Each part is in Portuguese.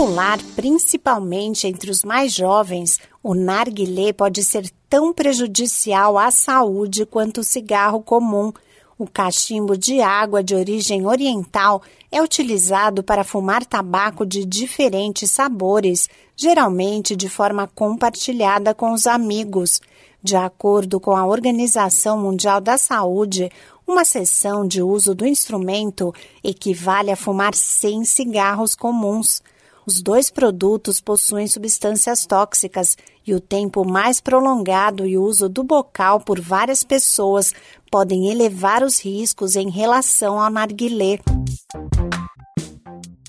Popular principalmente entre os mais jovens, o narguilé pode ser tão prejudicial à saúde quanto o cigarro comum. O cachimbo de água de origem oriental é utilizado para fumar tabaco de diferentes sabores, geralmente de forma compartilhada com os amigos. De acordo com a Organização Mundial da Saúde, uma sessão de uso do instrumento equivale a fumar 100 cigarros comuns. Os dois produtos possuem substâncias tóxicas e o tempo mais prolongado e o uso do bocal por várias pessoas podem elevar os riscos em relação ao narguilé.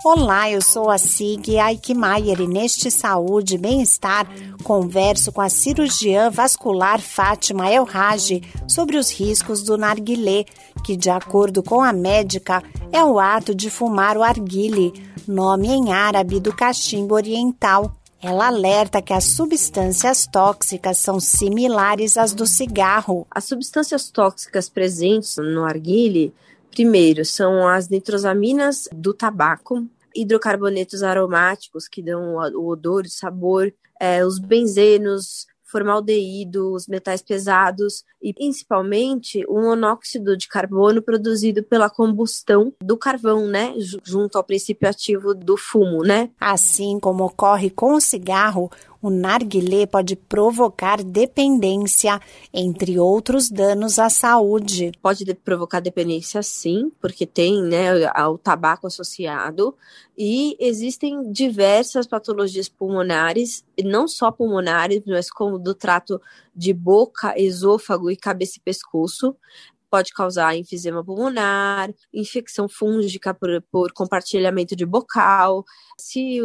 Olá, eu sou a Sig Aikmaier e neste Saúde e Bem-Estar converso com a cirurgiã vascular Fátima El Raj sobre os riscos do narguilé, que de acordo com a médica é o ato de fumar o arguile, nome em árabe do cachimbo oriental. Ela alerta que as substâncias tóxicas são similares às do cigarro. As substâncias tóxicas presentes no arguile Primeiro, são as nitrosaminas do tabaco, hidrocarbonetos aromáticos que dão o odor, o sabor, é, os benzenos, formaldeído, os metais pesados e principalmente o monóxido de carbono produzido pela combustão do carvão, né, junto ao princípio ativo do fumo, né? Assim como ocorre com o cigarro, o narguilé pode provocar dependência, entre outros danos à saúde. Pode provocar dependência, sim, porque tem né, o tabaco associado, e existem diversas patologias pulmonares, não só pulmonares, mas como do trato de boca, esôfago e cabeça e pescoço pode causar enfisema pulmonar, infecção fúngica por, por compartilhamento de bocal. Se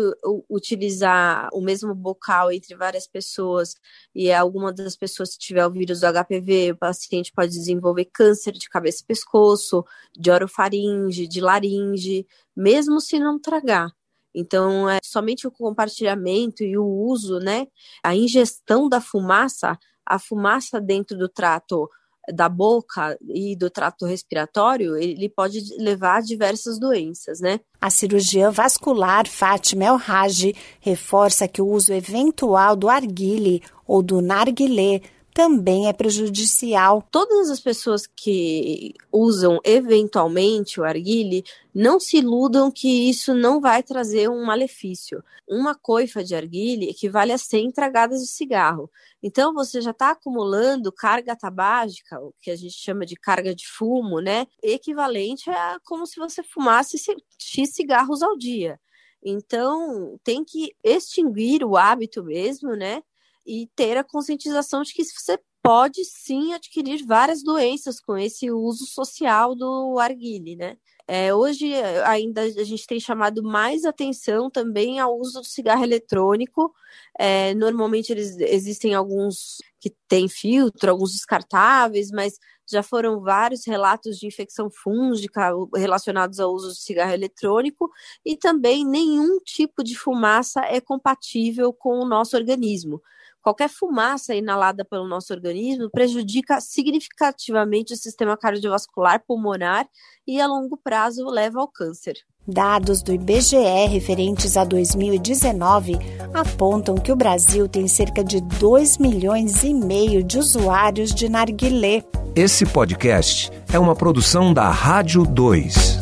utilizar o mesmo bocal entre várias pessoas e alguma das pessoas tiver o vírus do HPV, o paciente pode desenvolver câncer de cabeça e pescoço, de orofaringe, de laringe, mesmo se não tragar. Então, é somente o compartilhamento e o uso, né, a ingestão da fumaça, a fumaça dentro do trato da boca e do trato respiratório, ele pode levar a diversas doenças, né? A cirurgiã vascular Fátima El Raj reforça que o uso eventual do arguile ou do narguilé também é prejudicial. Todas as pessoas que usam eventualmente o arguile, não se iludam que isso não vai trazer um malefício. Uma coifa de arguile equivale a 100 tragadas de cigarro. Então você já está acumulando carga tabágica, o que a gente chama de carga de fumo, né? Equivalente a como se você fumasse X cigarros ao dia. Então, tem que extinguir o hábito mesmo, né? E ter a conscientização de que você pode sim adquirir várias doenças com esse uso social do arguile, né? É, hoje ainda a gente tem chamado mais atenção também ao uso do cigarro eletrônico. É, normalmente eles existem alguns que têm filtro, alguns descartáveis, mas já foram vários relatos de infecção fúngica relacionados ao uso do cigarro eletrônico e também nenhum tipo de fumaça é compatível com o nosso organismo. Qualquer fumaça inalada pelo nosso organismo prejudica significativamente o sistema cardiovascular pulmonar e, a longo prazo, leva ao câncer. Dados do IBGE referentes a 2019 apontam que o Brasil tem cerca de 2 milhões e meio de usuários de narguilé. Esse podcast é uma produção da Rádio 2.